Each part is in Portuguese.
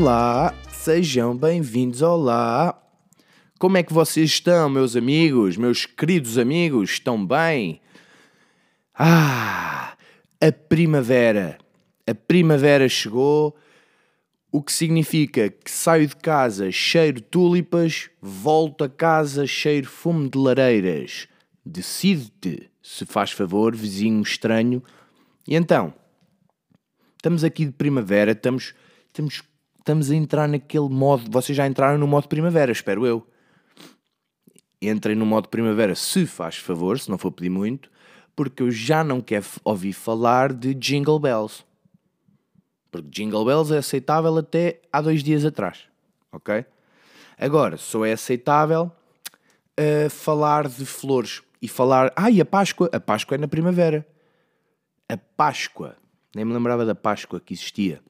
Olá, sejam bem-vindos. Olá, como é que vocês estão, meus amigos, meus queridos amigos? Estão bem? Ah, a primavera. A primavera chegou, o que significa que saio de casa cheiro tulipas, volto a casa cheiro fumo de lareiras. Decide-te, se faz favor, vizinho estranho. E então, estamos aqui de primavera, estamos, estamos, estamos a entrar naquele modo. Vocês já entraram no modo primavera, espero eu. Entrem no modo primavera, se faz favor, se não for pedir muito, porque eu já não quero ouvir falar de Jingle Bells. Porque Jingle Bells é aceitável até há dois dias atrás, ok? Agora, só é aceitável uh, falar de flores e falar. Ai, a Páscoa! A Páscoa é na primavera. A Páscoa. Nem me lembrava da Páscoa que existia.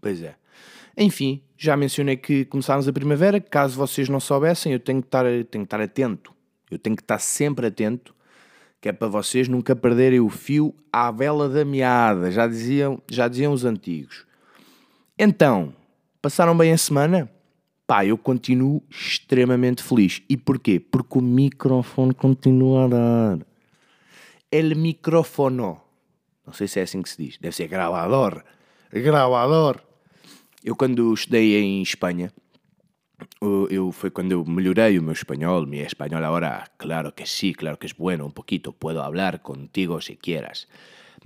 Pois é. Enfim, já mencionei que começámos a primavera. Caso vocês não soubessem, eu tenho que estar, tenho que estar atento. Eu tenho que estar sempre atento, que é para vocês nunca perderem o fio à vela da meada. Já diziam, já diziam os antigos. Então, passaram bem a semana? Pá, eu continuo extremamente feliz. E porquê? Porque o microfone continua a dar. El microfono. Não sei se é assim que se diz. Deve ser gravador. Gravador. Eu quando estudei em Espanha, eu, foi quando eu melhorei o meu espanhol. Mi espanhol agora, claro que sí, claro que es bueno, un poquito. Puedo hablar contigo si quieras.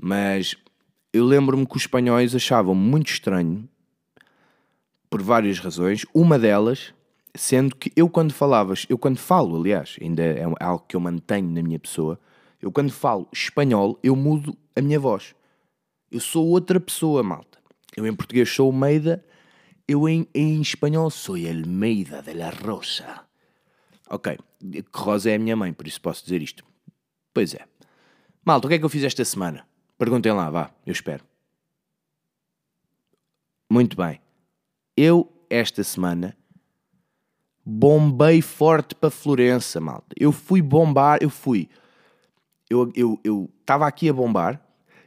Mas eu lembro-me que os espanhóis achavam muito estranho por várias razões. Uma delas, sendo que eu quando falavas, eu quando falo, aliás, ainda é algo que eu mantenho na minha pessoa, eu quando falo espanhol, eu mudo a minha voz. Eu sou outra pessoa, malta. Eu em português sou Meida, eu em, em espanhol sou el Meida de la Rosa. Ok, Rosa é a minha mãe, por isso posso dizer isto. Pois é. Malta, o que é que eu fiz esta semana? Perguntem lá, vá, eu espero. Muito bem. Eu, esta semana, bombei forte para Florença, malta. Eu fui bombar, eu fui. Eu estava eu, eu aqui a bombar,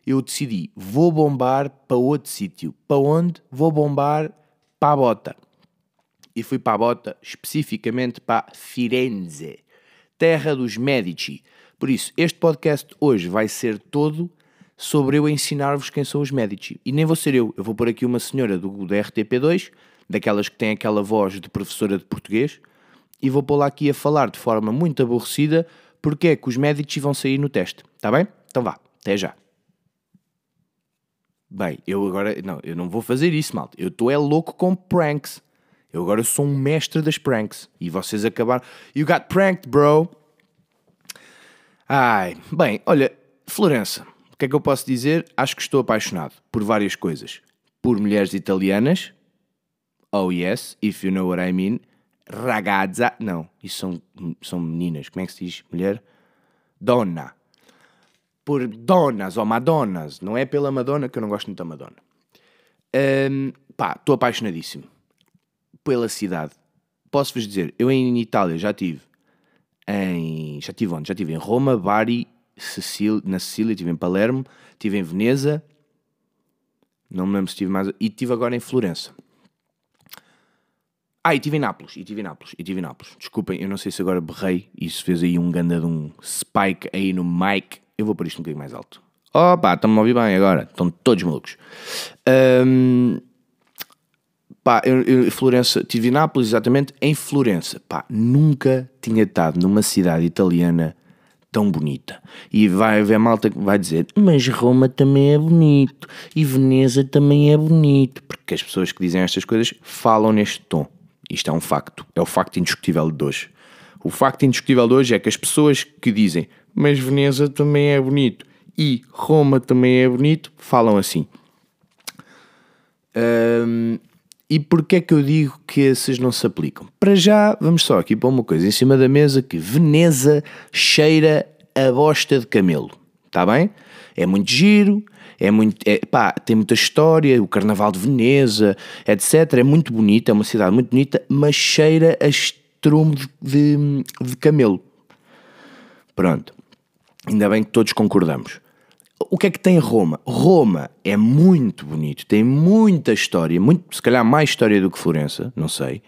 eu decidi, vou bombar para outro sítio. Para onde? Vou bombar para a Bota. E fui para a Bota, especificamente para Firenze, terra dos Medici. Por isso, este podcast hoje vai ser todo sobre eu ensinar-vos quem são os Medici. E nem vou ser eu, eu vou pôr aqui uma senhora do, da RTP2, daquelas que tem aquela voz de professora de português, e vou pô-la aqui a falar de forma muito aborrecida porque é que os Medici vão sair no teste. Está bem? Então vá, até já. Bem, eu agora. Não, eu não vou fazer isso, malta. Eu estou é louco com pranks. Eu agora sou um mestre das pranks. E vocês acabaram. You got pranked, bro. Ai, bem, olha, Florença. O que é que eu posso dizer? Acho que estou apaixonado por várias coisas. Por mulheres italianas. Oh yes, if you know what I mean. Ragazza. Não, isso são, são meninas. Como é que se diz? Mulher? Donna. Por donas ou madonas. Não é pela Madonna, que eu não gosto muito da Madonna. Um, pá, estou apaixonadíssimo. Pela cidade. Posso-vos dizer, eu em Itália já tive em. Já tive onde? Já tive em Roma, Bari na Sicília, estive em Palermo, estive em Veneza, não me lembro se estive mais. E estive agora em Florença. Ah, e estive em Nápoles, e estive em Nápoles, e estive em Nápoles. Desculpem, eu não sei se agora berrei se fez aí um ganda de um spike aí no mic. Eu vou pôr isto um bocadinho mais alto. Opa, estão-me a ouvir bem agora. Estão todos malucos. Um, pá, eu, eu, Florença, estive em Nápoles, exatamente, em Florença. Pá, nunca tinha estado numa cidade italiana tão bonita. E vai haver malta que vai dizer, mas Roma também é bonito, e Veneza também é bonito, porque as pessoas que dizem estas coisas falam neste tom. Isto é um facto, é o facto indiscutível de hoje. O facto indiscutível de hoje é que as pessoas que dizem, mas Veneza também é bonito, e Roma também é bonito, falam assim. Um, e porquê é que eu digo que esses não se aplicam? Para já, vamos só aqui para uma coisa em cima da mesa que Veneza cheira a bosta de camelo. Está bem? É muito giro, é muito, é, pá, tem muita história, o Carnaval de Veneza, etc. É muito bonito, é uma cidade muito bonita, mas cheira a estrume de, de, de camelo. Pronto. Ainda bem que todos concordamos. O que é que tem Roma? Roma é muito bonito, tem muita história, muito, se calhar mais história do que Florença, não sei.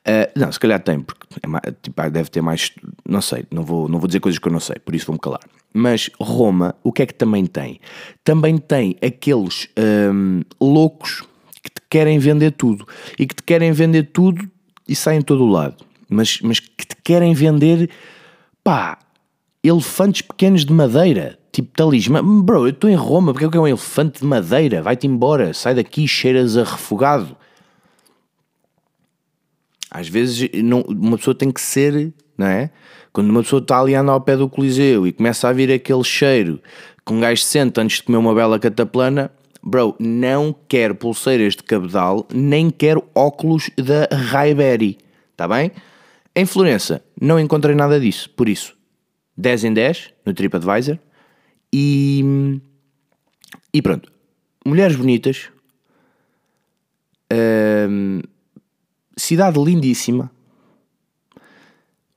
Uh, não, se calhar tem, porque é tipo, deve ter mais. Não sei, não vou, não vou dizer coisas que eu não sei, por isso vou-me calar. Mas Roma, o que é que também tem? Também tem aqueles um, loucos que te querem vender tudo e que te querem vender tudo e saem em todo o lado, mas, mas que te querem vender pá, elefantes pequenos de madeira, tipo talismã. Bro, eu estou em Roma, porque é que é um elefante de madeira? Vai-te embora, sai daqui, cheiras a refogado. Às vezes não, uma pessoa tem que ser, não é? Quando uma pessoa está ali andando ao pé do Coliseu e começa a vir aquele cheiro que um gajo sente antes de comer uma bela cataplana, bro, não quero pulseiras de cabedal, nem quero óculos da Raiberry, está bem? Em Florença não encontrei nada disso, por isso 10 em 10 no TripAdvisor e, e pronto. Mulheres bonitas, hum, cidade lindíssima,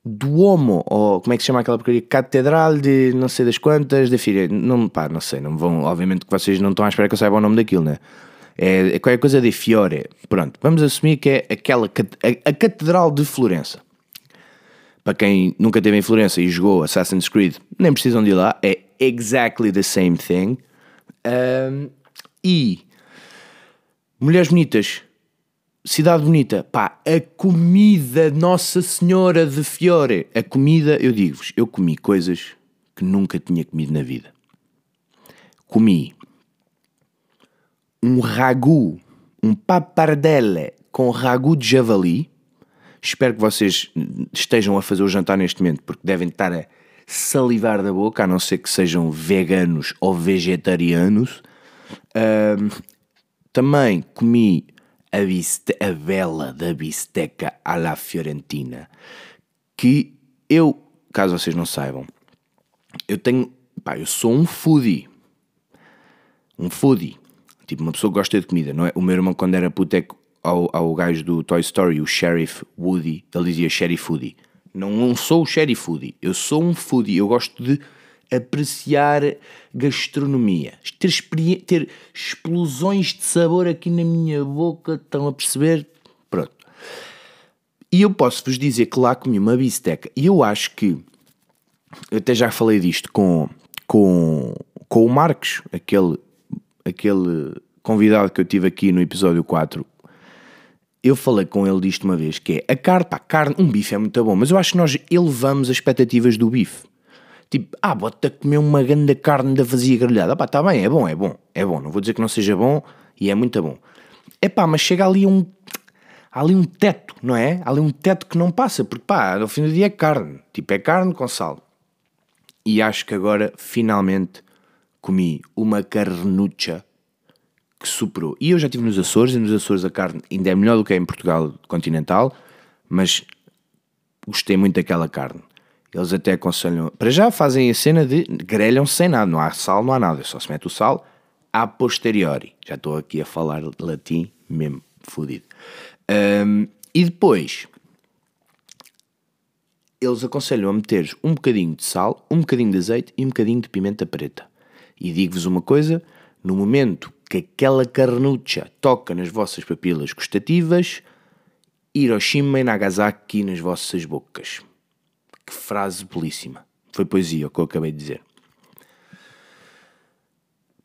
Duomo, ou como é que se chama aquela porcaria? Catedral de não sei das quantas, de Fire. Não, pá, não sei, não vão, obviamente que vocês não estão à espera que eu saiba o nome daquilo, né? É, é qualquer coisa de Fiore. Pronto, vamos assumir que é aquela, a, a Catedral de Florença. Para quem nunca em Florença e jogou Assassin's Creed, nem precisam de ir lá, é exactly the same thing. Um, e Mulheres Bonitas Cidade Bonita, pá, a comida Nossa Senhora de Fiore. A comida, eu digo-vos, eu comi coisas que nunca tinha comido na vida. Comi um ragu, um papardelle com ragu de javali. Espero que vocês estejam a fazer o jantar neste momento, porque devem estar a salivar da boca, a não ser que sejam veganos ou vegetarianos. também comi a, biste a vela da bisteca à la fiorentina, que eu, caso vocês não saibam, eu tenho, pá, eu sou um foodie, um foodie, tipo uma pessoa que gosta de comida, não é? O meu irmão quando era puteco ao, ao gajo do Toy Story, o Sheriff Woody, ele dizia Sheriff Woody. Não, não sou o Sheriff Woody, eu sou um foodie, eu gosto de apreciar gastronomia, ter, ter explosões de sabor aqui na minha boca, estão a perceber? Pronto. E eu posso vos dizer que lá comi uma bisteca, e eu acho que, eu até já falei disto com, com, com o Marcos, aquele, aquele convidado que eu tive aqui no episódio 4, eu falei com ele disto uma vez, que é a carne, pá, carne, um bife é muito bom, mas eu acho que nós elevamos as expectativas do bife. Tipo, ah, bota comer uma grande carne da vazia grelhada. Pá, tá bem, é bom, é bom, é bom. Não vou dizer que não seja bom e é muito bom. É pá, mas chega ali um. Há ali um teto, não é? Há ali um teto que não passa, porque pá, no fim do dia é carne. Tipo, é carne com sal. E acho que agora, finalmente, comi uma carnucha que superou. E eu já estive nos Açores, e nos Açores a carne ainda é melhor do que é em Portugal continental, mas gostei muito daquela carne. Eles até aconselham. Para já fazem a cena de grelham sem nada, não há sal, não há nada, só se mete o sal a posteriori. Já estou aqui a falar latim mesmo, fodido. Um, e depois eles aconselham a meter um bocadinho de sal, um bocadinho de azeite e um bocadinho de pimenta preta. E digo-vos uma coisa: no momento que aquela carnucha toca nas vossas papilas gustativas, Hiroshima e Nagasaki nas vossas bocas. Que frase belíssima. Foi poesia o que eu acabei de dizer.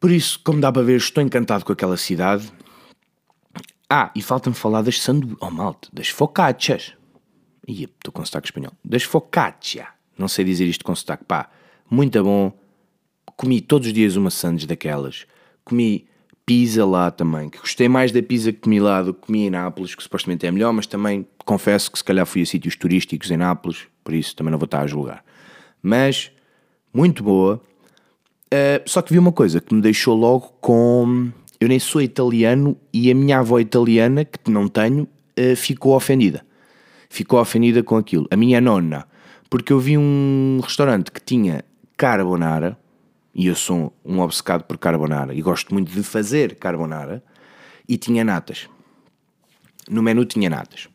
Por isso, como dá para ver, estou encantado com aquela cidade. Ah, e falta-me falar das sandu... Oh, malte, das focaccias. Ih, estou com sotaque espanhol. Das focaccia. Não sei dizer isto com sotaque. Pá, muito bom. Comi todos os dias uma sandes daquelas. Comi pizza lá também, que gostei mais da pizza que comi lá do que comi em Nápoles, que supostamente é melhor, mas também confesso que se calhar fui a sítios turísticos em Nápoles, por isso também não vou estar a julgar. Mas, muito boa. Uh, só que vi uma coisa que me deixou logo com. Eu nem sou italiano e a minha avó italiana, que não tenho, uh, ficou ofendida. Ficou ofendida com aquilo. A minha nona, porque eu vi um restaurante que tinha carbonara, e eu sou um obcecado por carbonara e gosto muito de fazer carbonara, e tinha natas. no menu tinha natas.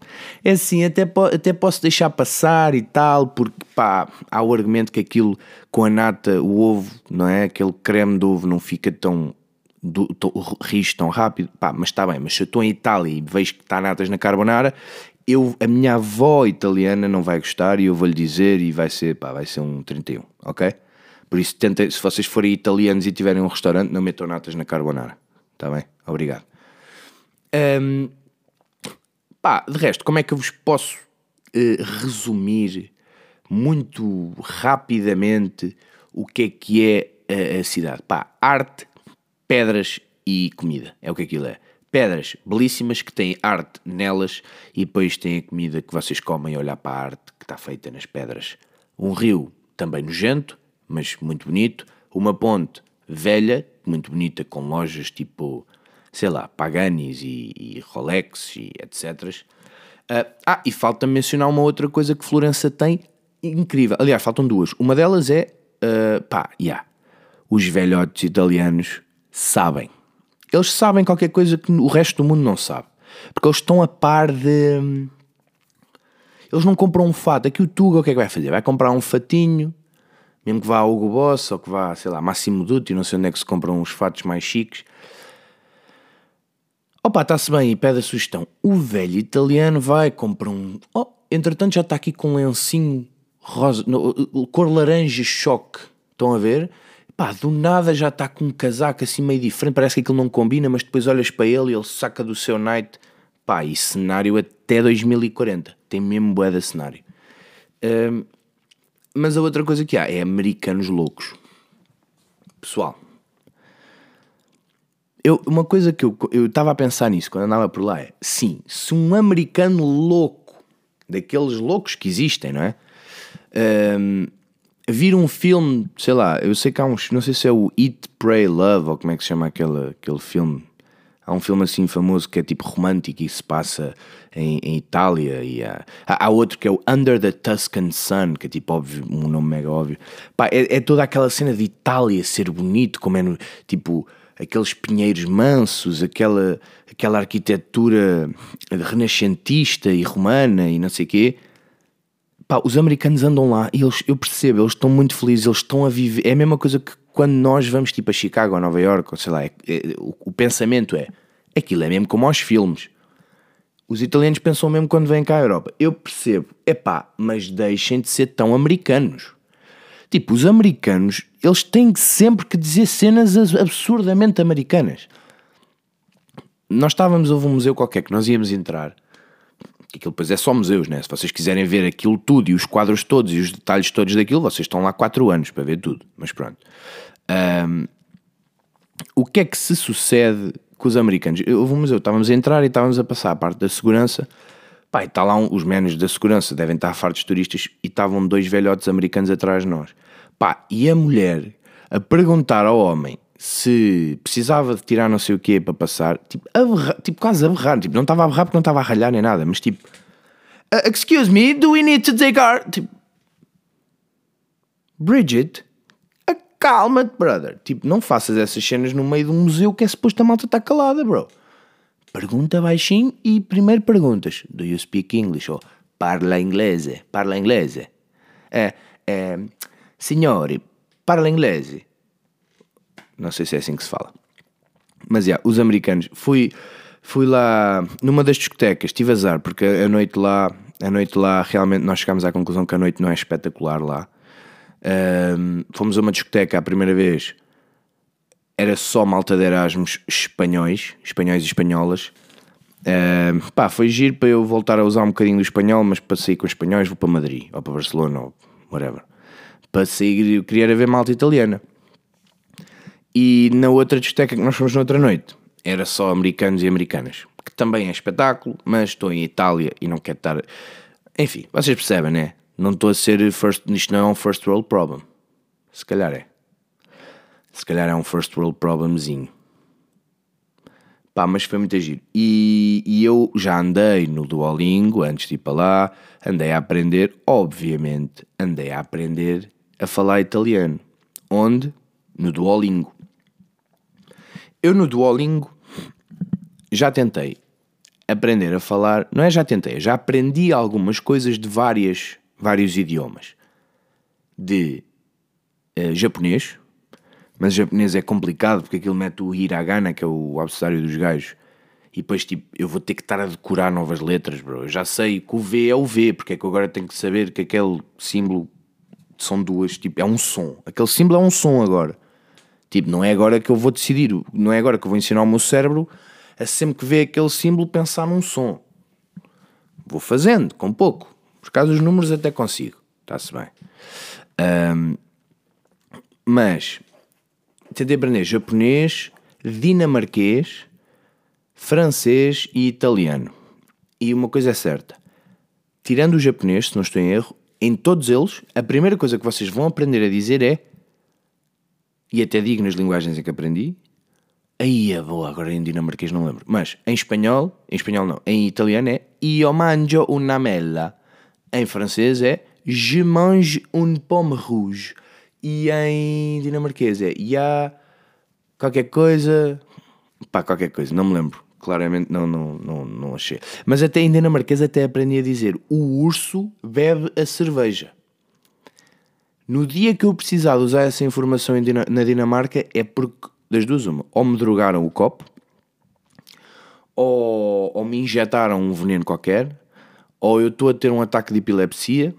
É assim, até, po até posso deixar passar e tal, porque pá, há o argumento que aquilo com a nata, o ovo, não é? Aquele creme de ovo não fica tão do, rijo tão rápido, pá, mas está bem, mas se eu estou em Itália e vejo que está natas na carbonara, eu, a minha avó italiana não vai gostar e eu vou-lhe dizer e vai ser, pá, vai ser um 31, ok? Por isso, tentem, se vocês forem italianos e tiverem um restaurante, não metam natas na carbonara, está bem? Obrigado. Um, pá, de resto, como é que eu vos posso uh, resumir muito rapidamente o que é que é a, a cidade? Pá, arte, pedras e comida, é o que aquilo é pedras belíssimas que têm arte nelas e depois tem a comida que vocês comem a olhar para a arte que está feita nas pedras. Um rio também nojento, mas muito bonito. Uma ponte velha, muito bonita, com lojas tipo, sei lá, Paganis e, e Rolex e etc. Uh, ah, ah, e falta mencionar uma outra coisa que Florença tem incrível. Aliás, faltam duas. Uma delas é, uh, pá, yeah, os velhotes italianos sabem eles sabem qualquer coisa que o resto do mundo não sabe. Porque eles estão a par de. Eles não compram um fato. Aqui o Tuga o que é que vai fazer? Vai comprar um fatinho, mesmo que vá a Hugo Boss ou que vá, sei lá, Massimo Dutti, não sei onde é que se compram uns fatos mais chiques. Opa, está-se bem e pede a sugestão. O velho italiano vai, comprar um. Oh, entretanto já está aqui com um lencinho rosa, no, cor laranja choque. Estão a ver? pá, do nada já está com um casaco assim meio diferente, parece que aquilo não combina, mas depois olhas para ele e ele saca do seu night, pá, e cenário até 2040, tem mesmo bué de cenário. Um, mas a outra coisa que há é americanos loucos. Pessoal, eu, uma coisa que eu estava a pensar nisso quando andava por lá é: sim, se um americano louco, daqueles loucos que existem, não é? Um, vir um filme, sei lá, eu sei que há uns, não sei se é o Eat, Pray, Love, ou como é que se chama aquele, aquele filme. Há um filme assim famoso que é tipo romântico e se passa em, em Itália. E há, há, outro que é o Under the Tuscan Sun, que é tipo óbvio, um nome mega óbvio. Pá, é, é toda aquela cena de Itália ser bonito, como é no, tipo aqueles pinheiros mansos, aquela, aquela arquitetura renascentista e romana e não sei o quê pá, os americanos andam lá e eles, eu percebo, eles estão muito felizes, eles estão a viver. É a mesma coisa que quando nós vamos tipo a Chicago ou Nova York, ou sei lá, é, é, o, o, pensamento é aquilo é mesmo como aos filmes. Os italianos pensam mesmo quando vêm cá à Europa. Eu percebo, é pá, mas deixem de ser tão americanos. Tipo, os americanos, eles têm sempre que dizer cenas absurdamente americanas. Nós estávamos, houve um museu qualquer que nós íamos entrar aquilo depois é só museus, né? Se vocês quiserem ver aquilo tudo e os quadros todos e os detalhes todos daquilo, vocês estão lá 4 anos para ver tudo. Mas pronto. Um, o que é que se sucede com os americanos? Houve um museu, estávamos a entrar e estávamos a passar a parte da segurança. E está lá um, os menos da segurança, devem estar fartos turistas e estavam dois velhotes americanos atrás de nós. Pá, e a mulher a perguntar ao homem se precisava de tirar não sei o quê para passar, tipo, a tipo quase a berrar, tipo, não estava a berrar porque não estava a ralhar nem nada, mas tipo, uh, excuse me, do we need to take our. Tipo, Bridget, calma-te, brother. Tipo, não faças essas cenas no meio de um museu que é suposto a malta estar calada, bro. Pergunta baixinho e primeiro perguntas: Do you speak English? Ou parla inglese? Parla inglese? É, é, signori, parla inglese? Não sei se é assim que se fala. Mas, yeah, os americanos. Fui, fui lá numa das discotecas, tive azar, porque a noite lá, a noite lá, realmente nós chegámos à conclusão que a noite não é espetacular lá. Um, fomos a uma discoteca a primeira vez, era só malta de Erasmus espanhóis, espanhóis e espanholas. Um, pá, foi giro para eu voltar a usar um bocadinho do espanhol, mas para sair com espanhóis vou para Madrid, ou para Barcelona, ou whatever. Para sair, eu queria ver malta italiana. E na outra discoteca que nós fomos na outra noite, era só americanos e americanas. Que também é espetáculo, mas estou em Itália e não quero estar. Enfim, vocês percebem, né? Não estou a ser first. Isto não é um first world problem. Se calhar é. Se calhar é um first world problemzinho. Pá, mas foi muito giro. E, e eu já andei no Duolingo antes de ir para lá, andei a aprender, obviamente, andei a aprender a falar italiano. Onde? No Duolingo. Eu no Duolingo já tentei aprender a falar, não é já tentei, já aprendi algumas coisas de várias, vários idiomas. De uh, japonês, mas japonês é complicado porque aquilo mete o hiragana, que é o abecedário dos gajos, e depois tipo, eu vou ter que estar a decorar novas letras, bro. Eu já sei que o V é o V, porque é que agora tenho que saber que aquele símbolo são duas, tipo, é um som. Aquele símbolo é um som agora. Tipo, não é agora que eu vou decidir, não é agora que eu vou ensinar o meu cérebro a sempre que vê aquele símbolo pensar num som. Vou fazendo, com pouco. Por causa dos números até consigo. Está-se bem. Um, mas tentei aprender japonês, dinamarquês, francês e italiano. E uma coisa é certa: tirando o japonês, se não estou em erro, em todos eles, a primeira coisa que vocês vão aprender a dizer é, e até digo nas linguagens em que aprendi, aí é boa, agora em dinamarquês não lembro, mas em espanhol, em espanhol não, em italiano é Io mangio una mela, em francês é Je mange une pomme rouge, e em dinamarquês é Ya qualquer coisa, pá, qualquer coisa, não me lembro. Claramente não, não, não, não achei. Mas até em dinamarquês até aprendi a dizer o urso bebe a cerveja. No dia que eu precisar de usar essa informação na Dinamarca é porque, das duas uma, ou me drogaram o copo, ou, ou me injetaram um veneno qualquer, ou eu estou a ter um ataque de epilepsia.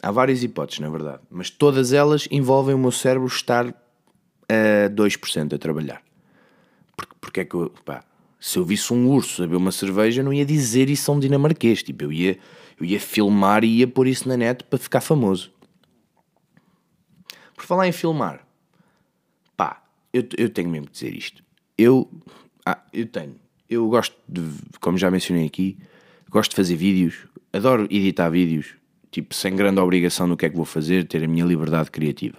Há várias hipóteses, na verdade. Mas todas elas envolvem o meu cérebro estar a 2% a trabalhar. Porque, porque é que eu, pá, se eu visse um urso a beber uma cerveja, não ia dizer isso a um dinamarquês. Tipo, eu ia, eu ia filmar e ia pôr isso na net para ficar famoso. Por falar em filmar, pá, eu, eu tenho mesmo que dizer isto. Eu, ah, eu tenho, eu gosto de, como já mencionei aqui, gosto de fazer vídeos, adoro editar vídeos, tipo, sem grande obrigação no que é que vou fazer, ter a minha liberdade criativa.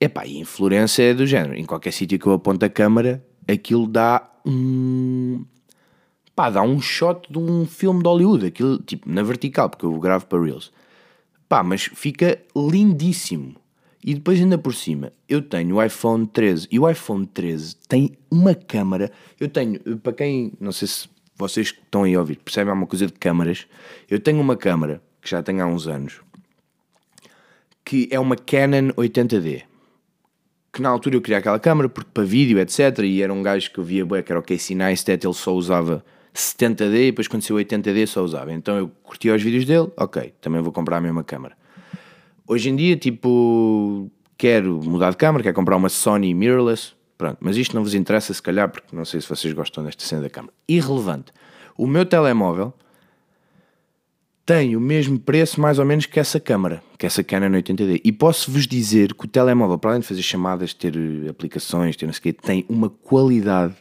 Epá, e influência é do género. Em qualquer sítio que eu aponto a câmara, aquilo dá um. pá, dá um shot de um filme de Hollywood, aquilo, tipo, na vertical, porque eu gravo para Reels. Pá, mas fica lindíssimo. E depois, ainda por cima, eu tenho o iPhone 13 e o iPhone 13 tem uma câmara. Eu tenho, para quem, não sei se vocês que estão aí a ouvir percebem alguma coisa de câmaras, eu tenho uma câmara que já tenho há uns anos que é uma Canon 80D que na altura eu queria aquela câmera porque para vídeo, etc. E era um gajo que eu via bem, que era o Casey Neistat, ele só usava 70D e depois quando saiu 80D só usava. Então eu curtia os vídeos dele, ok, também vou comprar a mesma câmera. Hoje em dia, tipo, quero mudar de câmera, quero comprar uma Sony mirrorless, pronto, mas isto não vos interessa se calhar porque não sei se vocês gostam desta cena da câmera. Irrelevante. O meu telemóvel tem o mesmo preço mais ou menos que essa câmara, que essa Canon 80D. E posso-vos dizer que o telemóvel, para além de fazer chamadas, ter aplicações, ter não sei o quê, tem uma qualidade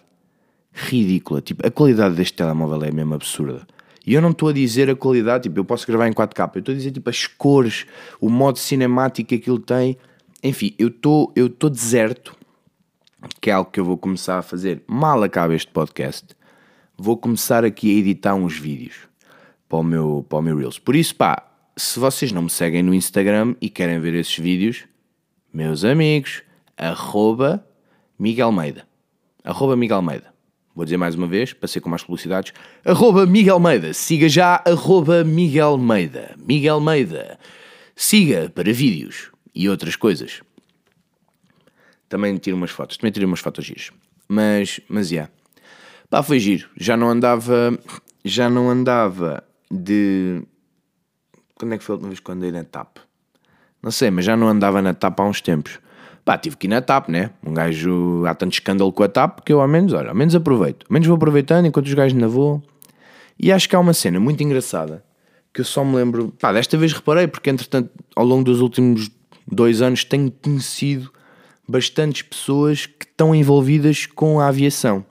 ridícula. Tipo, a qualidade deste telemóvel é mesmo absurda. E eu não estou a dizer a qualidade, tipo, eu posso gravar em 4K, eu estou a dizer tipo as cores, o modo cinemático que aquilo tem. Enfim, eu estou eu estou deserto, que é algo que eu vou começar a fazer mal acaba este podcast. Vou começar aqui a editar uns vídeos para o meu, para o meu Reels. Por isso, pá, se vocês não me seguem no Instagram e querem ver esses vídeos, meus amigos, arroba Miguel. Arroba Miguel. Vou dizer mais uma vez, para ser com mais publicidades. Arroba Miguel Almeida. Siga já arroba Miguel Almeida. Miguel Almeida. Siga para vídeos e outras coisas. Também tiro umas fotos. Também tiro umas fotos giras. Mas, mas, yeah. Pá, foi giro. Já não andava... Já não andava de. Quando é que foi a última vez que andei na TAP? Não sei, mas já não andava na TAP há uns tempos. Pá, tive que ir na TAP, né? Um gajo. Há tanto escândalo com a TAP que eu ao menos, olha, ao menos aproveito. Ao menos vou aproveitando enquanto os gajos ainda vou. E acho que há uma cena muito engraçada que eu só me lembro. Pá, desta vez reparei, porque entretanto, ao longo dos últimos dois anos, tenho conhecido bastantes pessoas que estão envolvidas com a aviação.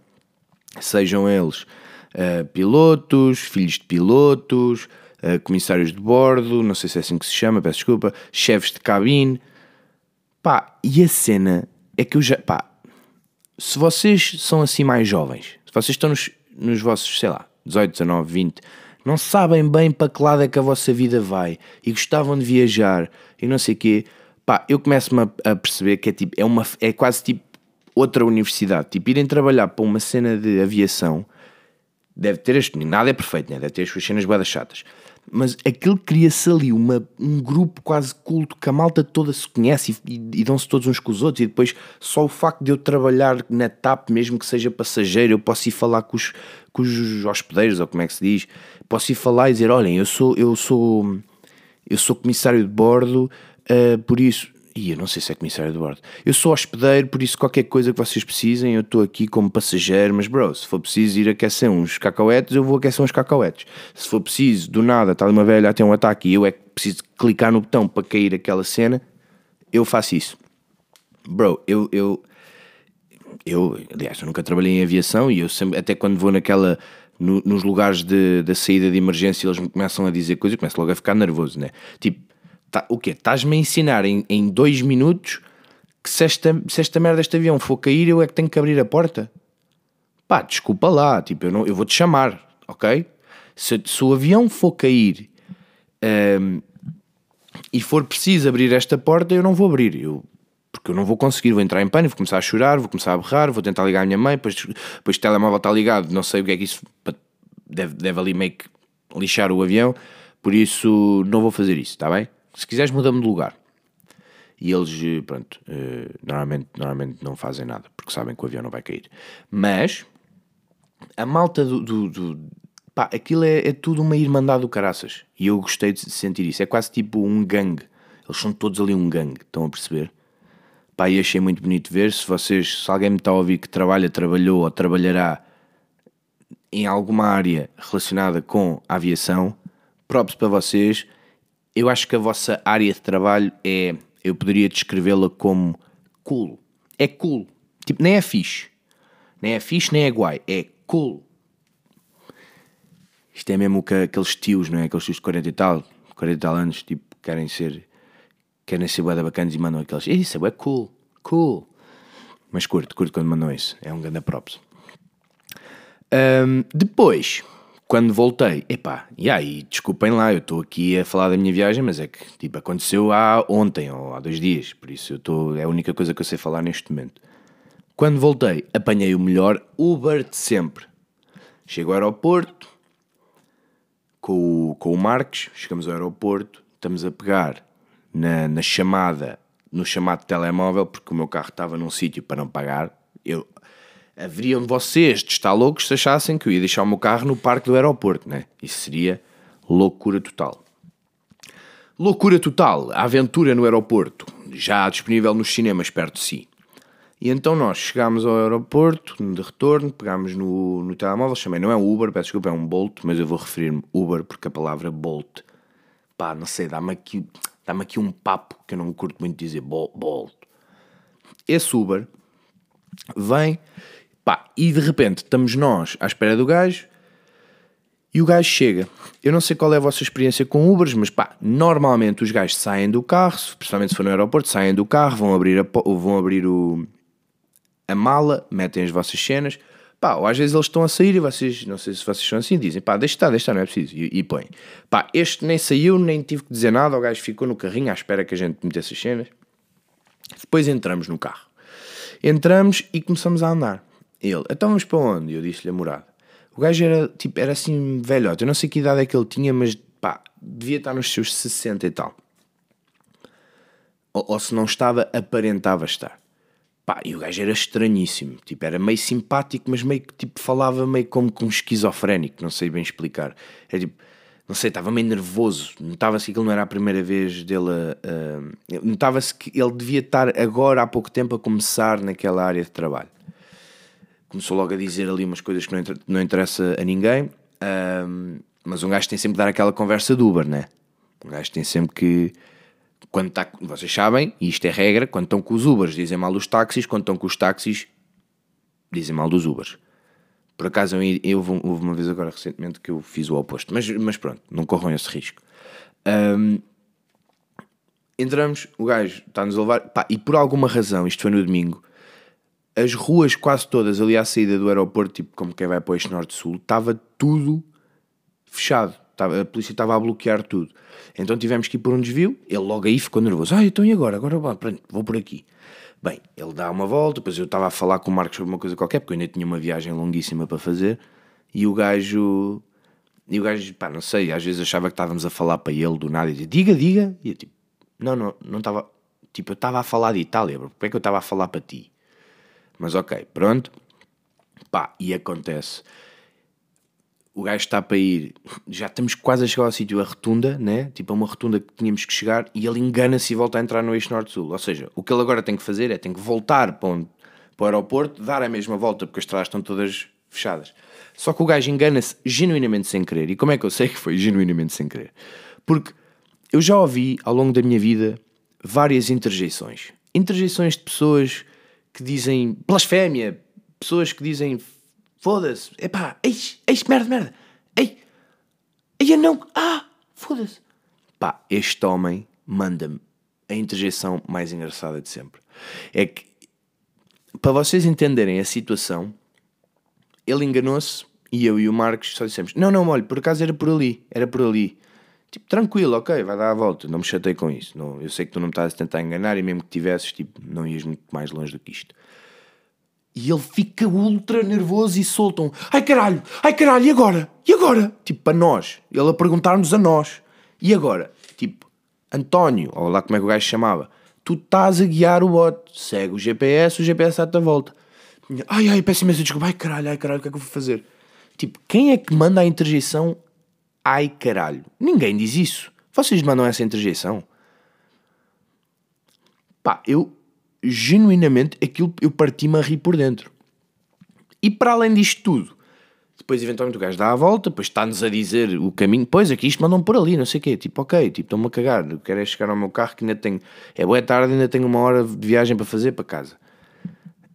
Sejam eles uh, pilotos, filhos de pilotos, uh, comissários de bordo, não sei se é assim que se chama, peço desculpa, chefes de cabine. Pá, e a cena é que eu já. Pá, se vocês são assim mais jovens, se vocês estão nos, nos vossos, sei lá, 18, 19, 20, não sabem bem para que lado é que a vossa vida vai e gostavam de viajar e não sei o quê, pá, eu começo-me a, a, perceber que é, tipo, é, uma, é quase tipo outra universidade. Tipo, irem trabalhar para uma cena de aviação Deve ter este. Nada é perfeito, né? Deve ter as suas cenas boedas chatas. Mas aquilo cria-se ali uma, um grupo quase culto que a malta toda se conhece e, e, e dão-se todos uns com os outros. E depois, só o facto de eu trabalhar na TAP, mesmo que seja passageiro, eu posso ir falar com os, com os hospedeiros, ou como é que se diz, posso ir falar e dizer: olhem, eu sou, eu sou, eu sou comissário de bordo, uh, por isso e eu não sei se é comissário de bordo. Eu sou hospedeiro, por isso qualquer coisa que vocês precisem, eu estou aqui como passageiro, mas bro, se for preciso ir aquecer uns cacauetes, eu vou aquecer uns cacauetes. Se for preciso, do nada, está uma velha a ter um ataque e eu é que preciso clicar no botão para cair aquela cena, eu faço isso. Bro, eu, eu, eu aliás, eu nunca trabalhei em aviação e eu sempre, até quando vou naquela, no, nos lugares de, da saída de emergência, eles me começam a dizer coisas, eu começo logo a ficar nervoso, né? Tipo, Tá, o quê? Estás-me a ensinar em, em dois minutos que se esta, se esta merda deste avião for cair, eu é que tenho que abrir a porta? Pá, desculpa lá, tipo, eu, não, eu vou-te chamar, ok? Se, se, o avião for cair um, e for preciso abrir esta porta, eu não vou abrir, eu, porque eu não vou conseguir, vou entrar em pânico, vou começar a chorar, vou começar a berrar, vou tentar ligar a minha mãe, depois, depois o telemóvel está ligado, não sei o que é que isso deve, deve ali meio que lixar o avião, por isso não vou fazer isso, está bem? Se quiseres muda-me de lugar. E eles, eh, pronto, uh, normalmente, normalmente não fazem nada, porque sabem que o avião não vai cair. Mas, a malta do... do, do pá, aquilo é, é, tudo uma irmandade do caraças. E eu gostei de sentir isso. É quase tipo um gangue. Eles são todos ali um gangue, estão a perceber? Pá, e achei muito bonito ver. Se vocês, se alguém me está a ouvir que trabalha, trabalhou ou trabalhará em alguma área relacionada com a aviação, props para vocês eu acho que a vossa área de trabalho é. Eu poderia descrevê-la como cool. É cool. Tipo, nem é fixe. Nem é fixe, nem é guai. É cool. Isto é mesmo que aqueles tios, não é? Aqueles tios de 40 e tal, 40 e tal anos, tipo, querem ser. Querem ser bué bacanas e mandam aqueles. Isso é cool. Cool. Mas curto, curto quando mandam isso. É um grande props. Um, depois quando voltei, epá, e aí, desculpem lá, eu estou aqui a falar da minha viagem, mas é que tipo, aconteceu há ontem ou há dois dias, por isso eu estou, é a única coisa que eu sei falar neste momento. Quando voltei, apanhei o melhor Uber de sempre. Chego ao aeroporto com o, com o Marcos, chegamos ao aeroporto, estamos a pegar na, na chamada, no chamado telemóvel, porque o meu carro estava num sítio para não pagar. Eu, haveriam vocês de estar loucos se achassem que eu ia deixar o meu carro no parque do aeroporto, né? Isso seria loucura total. Loucura total, a aventura no aeroporto, já disponível nos cinemas perto de si. E então nós chegámos ao aeroporto, de retorno, pegámos no, no telemóvel, chamei, não é um Uber, peço desculpa, é um Bolt, mas eu vou referir-me Uber porque a palavra Bolt, pá, não sei, dá-me aqui, dá aqui um papo que eu não curto muito dizer, Bolt. Esse Uber vem Pá, e de repente estamos nós à espera do gajo e o gajo chega. Eu não sei qual é a vossa experiência com Ubers, mas pá, normalmente os gajos saem do carro, principalmente se for no aeroporto, saem do carro, vão abrir, a, vão abrir o, a mala, metem as vossas cenas. Pá, ou às vezes eles estão a sair e vocês, não sei se vocês são assim, dizem pá, deixa estar, deixa estar, não é preciso. E, e põem. Pá, este nem saiu, nem tive que dizer nada, o gajo ficou no carrinho à espera que a gente metesse as cenas. Depois entramos no carro. Entramos e começamos a andar. Ele, então vamos para onde? Eu disse-lhe a morada. O gajo era, tipo, era assim velhote. Eu não sei que idade é que ele tinha, mas pá, devia estar nos seus 60 e tal. Ou, ou se não estava, aparentava estar. Pá, e o gajo era estranhíssimo. Tipo, era meio simpático, mas meio que tipo, falava meio como com um esquizofrénico. Não sei bem explicar. Era tipo, não sei, estava meio nervoso. Notava-se que aquilo não era a primeira vez dele. Uh, Notava-se que ele devia estar agora, há pouco tempo, a começar naquela área de trabalho começou logo a dizer ali umas coisas que não, inter não interessa a ninguém. Um, mas um gajo tem sempre de dar aquela conversa do Uber, né? Um gajo tem sempre que. Quando está. Vocês sabem, e isto é regra, quando estão com os Ubers dizem mal dos táxis, quando estão com os táxis dizem mal dos Ubers. Por acaso, eu houve uma vez agora recentemente que eu fiz o oposto, mas, mas pronto, não corram esse risco. Um, entramos, o gajo está-nos a levar, pá, e por alguma razão, isto foi no domingo, as ruas quase todas ali à saída do aeroporto, tipo como quem vai para o eixo norte-sul, estava tudo fechado. A polícia estava a bloquear tudo. Então tivemos que ir por um desvio. Ele logo aí ficou nervoso. Ah, então e agora? Agora vou por aqui. Bem, ele dá uma volta. Depois eu estava a falar com o Marcos sobre uma coisa qualquer, porque eu ainda tinha uma viagem longuíssima para fazer. E o gajo. E o gajo, pá, não sei, às vezes achava que estávamos a falar para ele do nada e dizia, diga, diga. E eu tipo, não, não, não estava. Tipo, eu estava a falar de Itália, bro. Porque é que eu estava a falar para ti? Mas ok, pronto. Pá, e acontece. O gajo está para ir, já estamos quase a chegar ao sítio, a rotunda, né? Tipo, a uma rotunda que tínhamos que chegar e ele engana-se e volta a entrar no eixo norte-sul. Ou seja, o que ele agora tem que fazer é tem que voltar para, para o aeroporto, dar a mesma volta porque as estradas estão todas fechadas. Só que o gajo engana-se genuinamente sem querer. E como é que eu sei que foi genuinamente sem querer? Porque eu já ouvi ao longo da minha vida várias interjeições. Interjeições de pessoas que dizem blasfémia, pessoas que dizem foda-se, epá, eis, eis, merda, merda, ei, ei, não, ah, foda-se. Pá, este homem manda-me a interjeição mais engraçada de sempre. É que, para vocês entenderem a situação, ele enganou-se e eu e o Marcos só dissemos: Não, não, olha, por acaso era por ali, era por ali. Tipo, tranquilo, ok, vai dar a volta, não me chatei com isso. Não, eu sei que tu não me estás a tentar enganar e mesmo que tivesses, tipo, não ias muito mais longe do que isto. E ele fica ultra nervoso e solta um Ai caralho, ai caralho, e agora? E agora? Tipo, para nós. Ele a perguntar-nos a nós. E agora? Tipo, António, ou lá como é que o gajo chamava, tu estás a guiar o bote, segue o GPS, o GPS dá-te a volta. Ai, ai, peço imensa desculpa, ai caralho, ai caralho, o que é que eu vou fazer? Tipo, quem é que manda a interjeição ai caralho? Ninguém diz isso. Vocês mandam essa interjeição? Pá, eu genuinamente aquilo eu parti-me a rir por dentro. E para além disto tudo, depois eventualmente o gajo dá a volta, depois está-nos a dizer o caminho, pois aqui isto mandam por ali, não sei o quê, tipo ok, tipo estão-me a cagar, eu quero é chegar ao meu carro que ainda tenho, é boa tarde, ainda tenho uma hora de viagem para fazer para casa.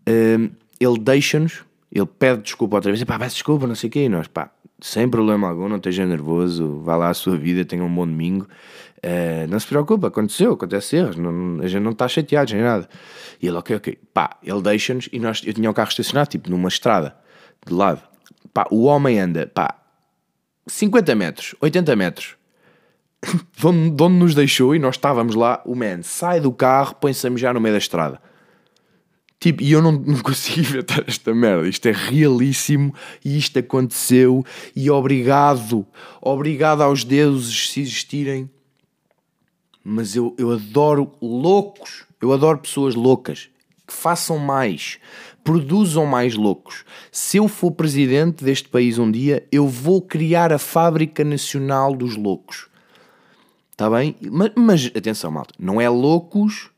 Um, ele deixa-nos, ele pede desculpa outra vez, pá, peço desculpa, não sei o quê, e nós, pá, sem problema algum, não esteja nervoso, vá lá à sua vida, tenha um bom domingo, uh, não se preocupe, aconteceu, acontece erros, não, a gente não está chateado nem nada. E ele, ok, ok, pá, ele deixa-nos e nós, eu tinha o um carro estacionado, tipo, numa estrada, de lado, pá, o homem anda, pá, 50 metros, 80 metros, de onde nos deixou e nós estávamos lá, o man sai do carro, põe-se a mijar no meio da estrada. Tipo, e eu não, não consigo inventar esta merda. Isto é realíssimo e isto aconteceu. E obrigado, obrigado aos deuses se existirem. Mas eu, eu adoro loucos, eu adoro pessoas loucas que façam mais, produzam mais loucos. Se eu for presidente deste país um dia, eu vou criar a Fábrica Nacional dos Loucos. Está bem? Mas, mas atenção, malta, não é loucos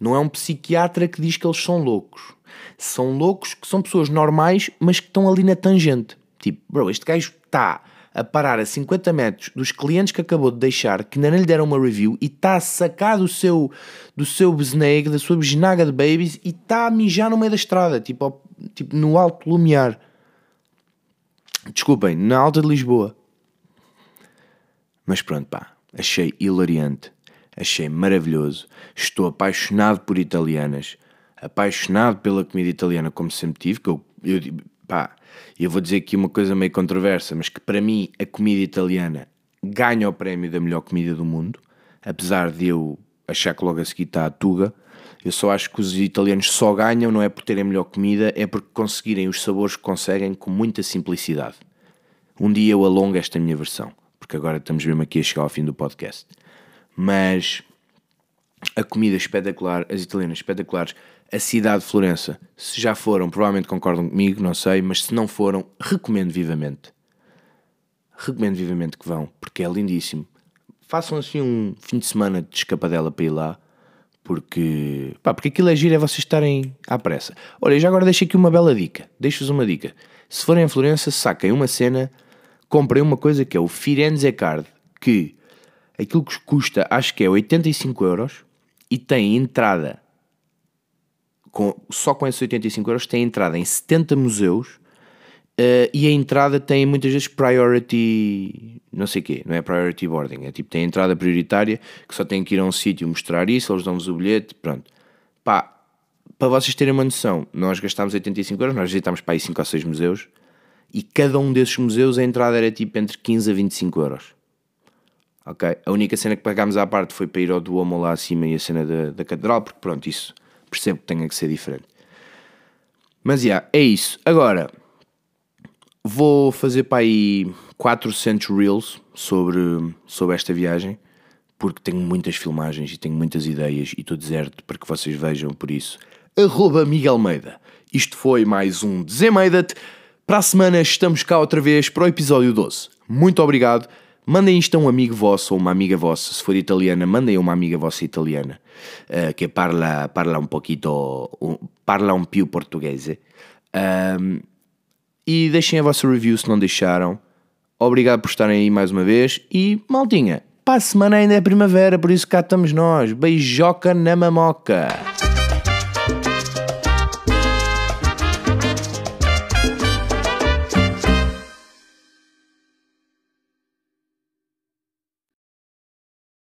não é um psiquiatra que diz que eles são loucos. São loucos que são pessoas normais, mas que estão ali na tangente. Tipo, bro, este gajo está a parar a 50 metros dos clientes que acabou de deixar, que ainda não lhe deram uma review, e está a sacar do seu, do seu besneg, da sua besnaga de babies, e está a mijar no meio da estrada, tipo, ao, tipo no Alto Lumiar. Desculpem, na Alta de Lisboa. Mas pronto, pá, achei hilariante achei maravilhoso. Estou apaixonado por italianas, apaixonado pela comida italiana, como sempre tive. Que eu, eu, pá, eu vou dizer aqui uma coisa meio controversa, mas que para mim a comida italiana ganha o prémio da melhor comida do mundo, apesar de eu achar que logo a seguir está a Tuga. Eu só acho que os italianos só ganham, não é por terem melhor comida, é porque conseguirem os sabores que conseguem com muita simplicidade. Um dia eu alongo esta minha versão, porque agora estamos mesmo aqui a chegar ao fim do podcast mas a comida espetacular, as italianas espetaculares, a cidade de Florença, se já foram, provavelmente concordam comigo, não sei, mas se não foram, recomendo vivamente. Recomendo vivamente que vão, porque é lindíssimo. Façam assim um fim de semana de escapadela para ir lá, porque, pá, porque aquilo é giro, é vocês estarem à pressa. Olha, já agora deixo aqui uma bela dica, deixo-vos uma dica. Se forem a Florença, saquem uma cena, comprem uma coisa que é o Firenze Card, que aquilo que custa, acho que é 85 euros e tem entrada, com, só com esses 85 euros, tem entrada em 70 museus uh, e a entrada tem muitas vezes priority, não sei o quê, não é priority boarding, é tipo, tem entrada prioritária que só tem que ir a um sítio mostrar isso, eles dão-vos o bilhete, pronto. Pá, para vocês terem uma noção, nós gastámos 85 euros, nós visitámos para aí 5 ou 6 museus e cada um desses museus a entrada era tipo entre 15 a 25 euros ok? A única cena que pagámos à parte foi para ir ao Duomo lá acima e a cena da, da Catedral, porque pronto, isso percebo que tenha que ser diferente. Mas, já, yeah, é isso. Agora, Vou fazer para aí 400 reels sobre, sobre esta viagem, porque tenho muitas filmagens e tenho muitas ideias e estou deserto para que vocês vejam por isso. Arroba Miguel Almeida. Isto foi mais um Desemeida-te. Para a semana estamos cá outra vez para o episódio 12. Muito obrigado. Mandem isto a um amigo vosso ou uma amiga vossa. Se for italiana, mandem a uma amiga vossa italiana uh, que parla, parla um pouquinho, um, parla um più português. Um, e deixem a vossa review se não deixaram. Obrigado por estarem aí mais uma vez. E, maltinha, para a semana ainda é primavera, por isso cá estamos nós. Beijoca na mamoca.